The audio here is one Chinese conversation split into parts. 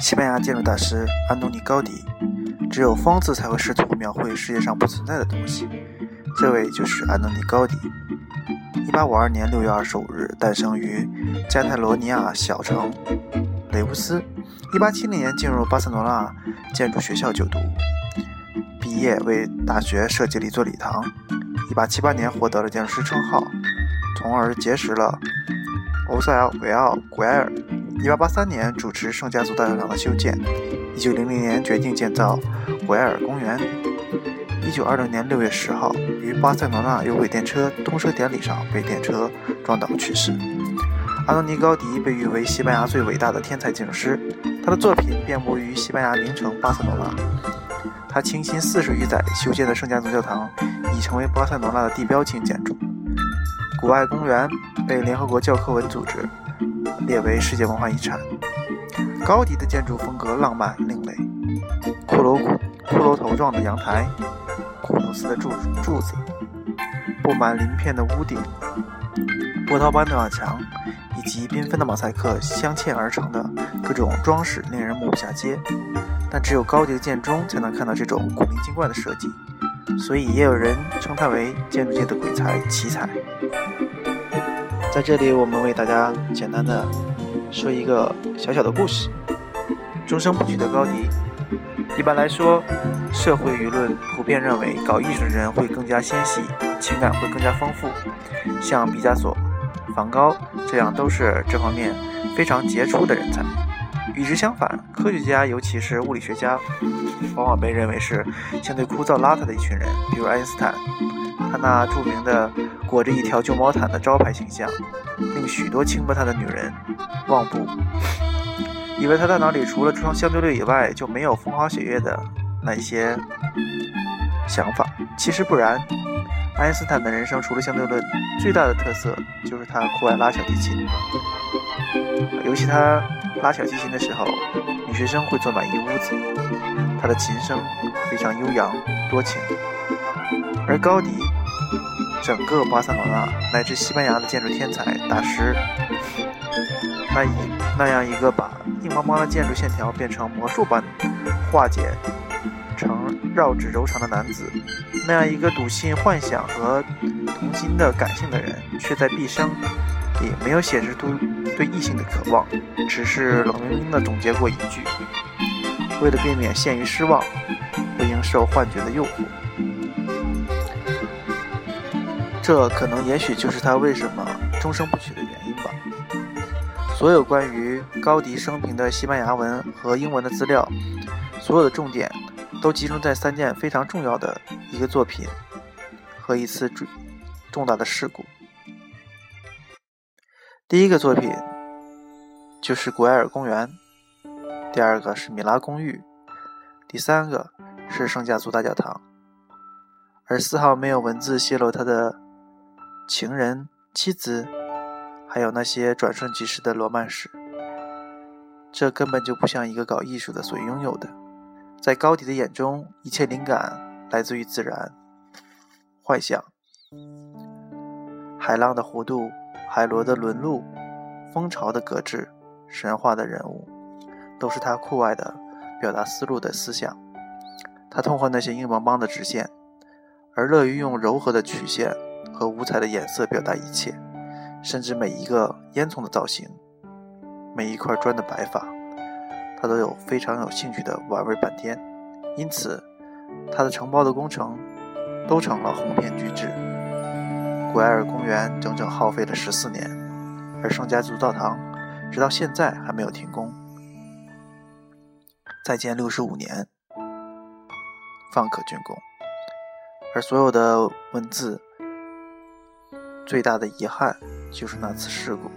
西班牙建筑大师安东尼·高迪，只有疯子才会试图描绘世界上不存在的东西。这位就是安东尼·高迪。1852年6月25日诞生于加泰罗尼亚小城雷乌斯。1870年进入巴塞罗那建筑学校就读，毕业为大学设计了一座礼堂。1878年获得了建筑师称号，从而结识了欧塞尔维奥·古埃尔。1883年主持圣家族大教堂的修建，1900年决定建造维埃尔公园。1920年6月10号，于巴塞罗那有轨电车通车典礼上被电车撞倒去世。安东尼·高迪被誉为西班牙最伟大的天才建筑师，他的作品遍布于西班牙名城巴塞罗那。他倾心四十余载修建的圣家族教堂已成为巴塞罗那的地标性建筑。古埃公园被联合国教科文组织。列为世界文化遗产。高迪的建筑风格浪漫另类，骷髅骷髅头状的阳台，骷髅似的柱柱子，布满鳞片的屋顶，波涛般的瓦墙，以及缤纷的马赛克镶嵌而成的各种装饰，令人目不暇接。但只有高迪的建中才能看到这种古灵精怪的设计，所以也有人称他为建筑界的鬼才奇才。在这里，我们为大家简单的说一个小小的故事。终生不娶的高迪。一般来说，社会舆论普遍认为，搞艺术的人会更加纤细，情感会更加丰富。像毕加索、梵高这样都是这方面非常杰出的人才。与之相反，科学家，尤其是物理学家，往往被认为是相对枯燥邋遢的一群人。比如爱因斯坦，他那著名的。裹着一条旧毛毯的招牌形象，令许多轻薄他的女人望步，以为他大脑里除了相对论以外就没有风花雪月的那些想法。其实不然，爱因斯坦的人生除了相对论，最大的特色就是他酷爱拉小提琴。尤其他拉小提琴的时候，女学生会坐满一屋子。他的琴声非常悠扬多情，而高迪。整个巴塞罗那乃至西班牙的建筑天才大师，那一那样一个把硬邦邦的建筑线条变成魔术般化解成绕指柔肠的男子，那样一个笃信幻想和童心的感性的人，却在毕生里没有显示出对异性的渴望，只是冷冰冰地总结过一句：为了避免陷于失望，不应受幻觉的诱惑。这可能也许就是他为什么终生不娶的原因吧。所有关于高迪生平的西班牙文和英文的资料，所有的重点都集中在三件非常重要的一个作品和一次重重大的事故。第一个作品就是古埃尔公园，第二个是米拉公寓，第三个是圣家族大教堂，而丝毫没有文字泄露他的。情人、妻子，还有那些转瞬即逝的罗曼史，这根本就不像一个搞艺术的所拥有的。在高迪的眼中，一切灵感来自于自然、幻想。海浪的弧度、海螺的纹路、蜂巢的格致、神话的人物，都是他酷爱的表达思路的思想。他痛恨那些硬邦邦的直线，而乐于用柔和的曲线。和五彩的颜色表达一切，甚至每一个烟囱的造型，每一块砖的摆法，他都有非常有兴趣的玩味半天。因此，他的承包的工程都成了鸿篇巨制。古埃尔公园整整耗费了十四年，而圣家族教堂直到现在还没有停工。再建六十五年，方可竣工。而所有的文字。最大的遗憾就是那次事故。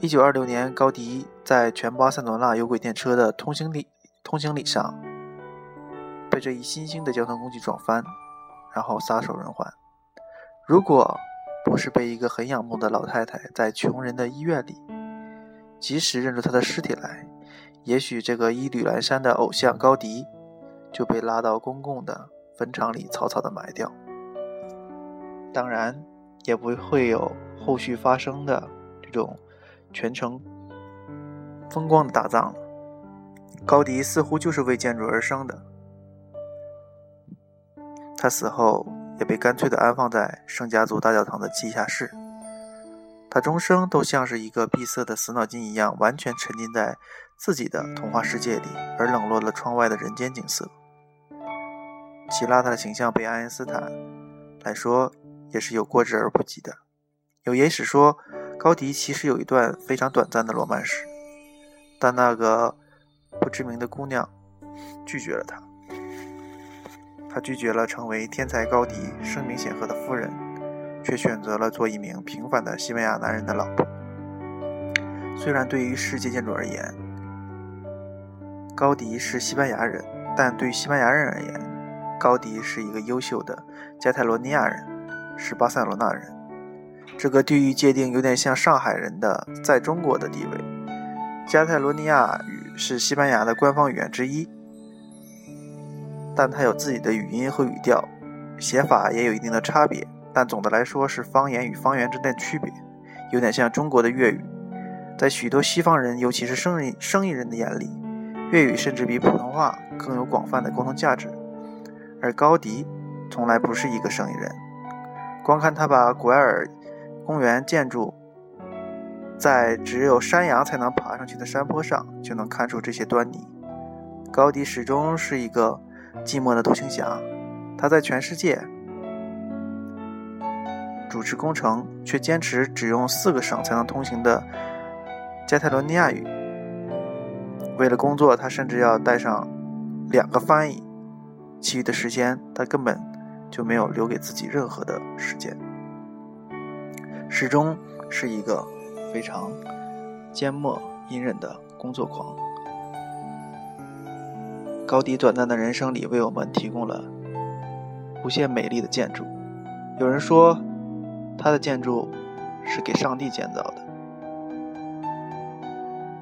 一九二六年，高迪在全巴塞罗那有轨电车的通行礼通行礼上，被这一新兴的交通工具撞翻，然后撒手人寰。如果不是被一个很仰慕的老太太在穷人的医院里及时认出他的尸体来，也许这个衣履阑珊的偶像高迪就被拉到公共的坟场里草草的埋掉。当然，也不会有后续发生的这种全程风光的大葬了。高迪似乎就是为建筑而生的。他死后也被干脆地安放在圣家族大教堂的地下室。他终生都像是一个闭塞的死脑筋一样，完全沉浸在自己的童话世界里，而冷落了窗外的人间景色。其邋遢的形象被爱因斯坦来说也是有过之而不及的。有野史说，高迪其实有一段非常短暂的罗曼史，但那个不知名的姑娘拒绝了他。他拒绝了成为天才高迪、声名显赫的夫人，却选择了做一名平凡的西班牙男人的老婆。虽然对于世界建筑而言，高迪是西班牙人，但对于西班牙人而言，高迪是一个优秀的加泰罗尼亚人，是巴塞罗那人。这个地域界定有点像上海人的在中国的地位。加泰罗尼亚语是西班牙的官方语言之一。但它有自己的语音和语调，写法也有一定的差别，但总的来说是方言与方言之间的区别，有点像中国的粤语。在许多西方人，尤其是生意生意人的眼里，粤语甚至比普通话更有广泛的沟通价值。而高迪从来不是一个生意人，光看他把古埃尔公园建筑在只有山羊才能爬上去的山坡上，就能看出这些端倪。高迪始终是一个。寂寞的独行侠，他在全世界主持工程，却坚持只用四个省才能通行的加泰罗尼亚语。为了工作，他甚至要带上两个翻译，其余的时间他根本就没有留给自己任何的时间，始终是一个非常缄默隐忍的工作狂。高迪短暂的人生里，为我们提供了无限美丽的建筑。有人说，他的建筑是给上帝建造的，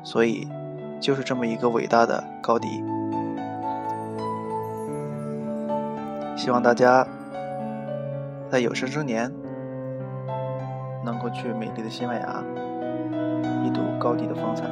所以就是这么一个伟大的高迪。希望大家在有生之年能够去美丽的西班牙，一睹高迪的风采。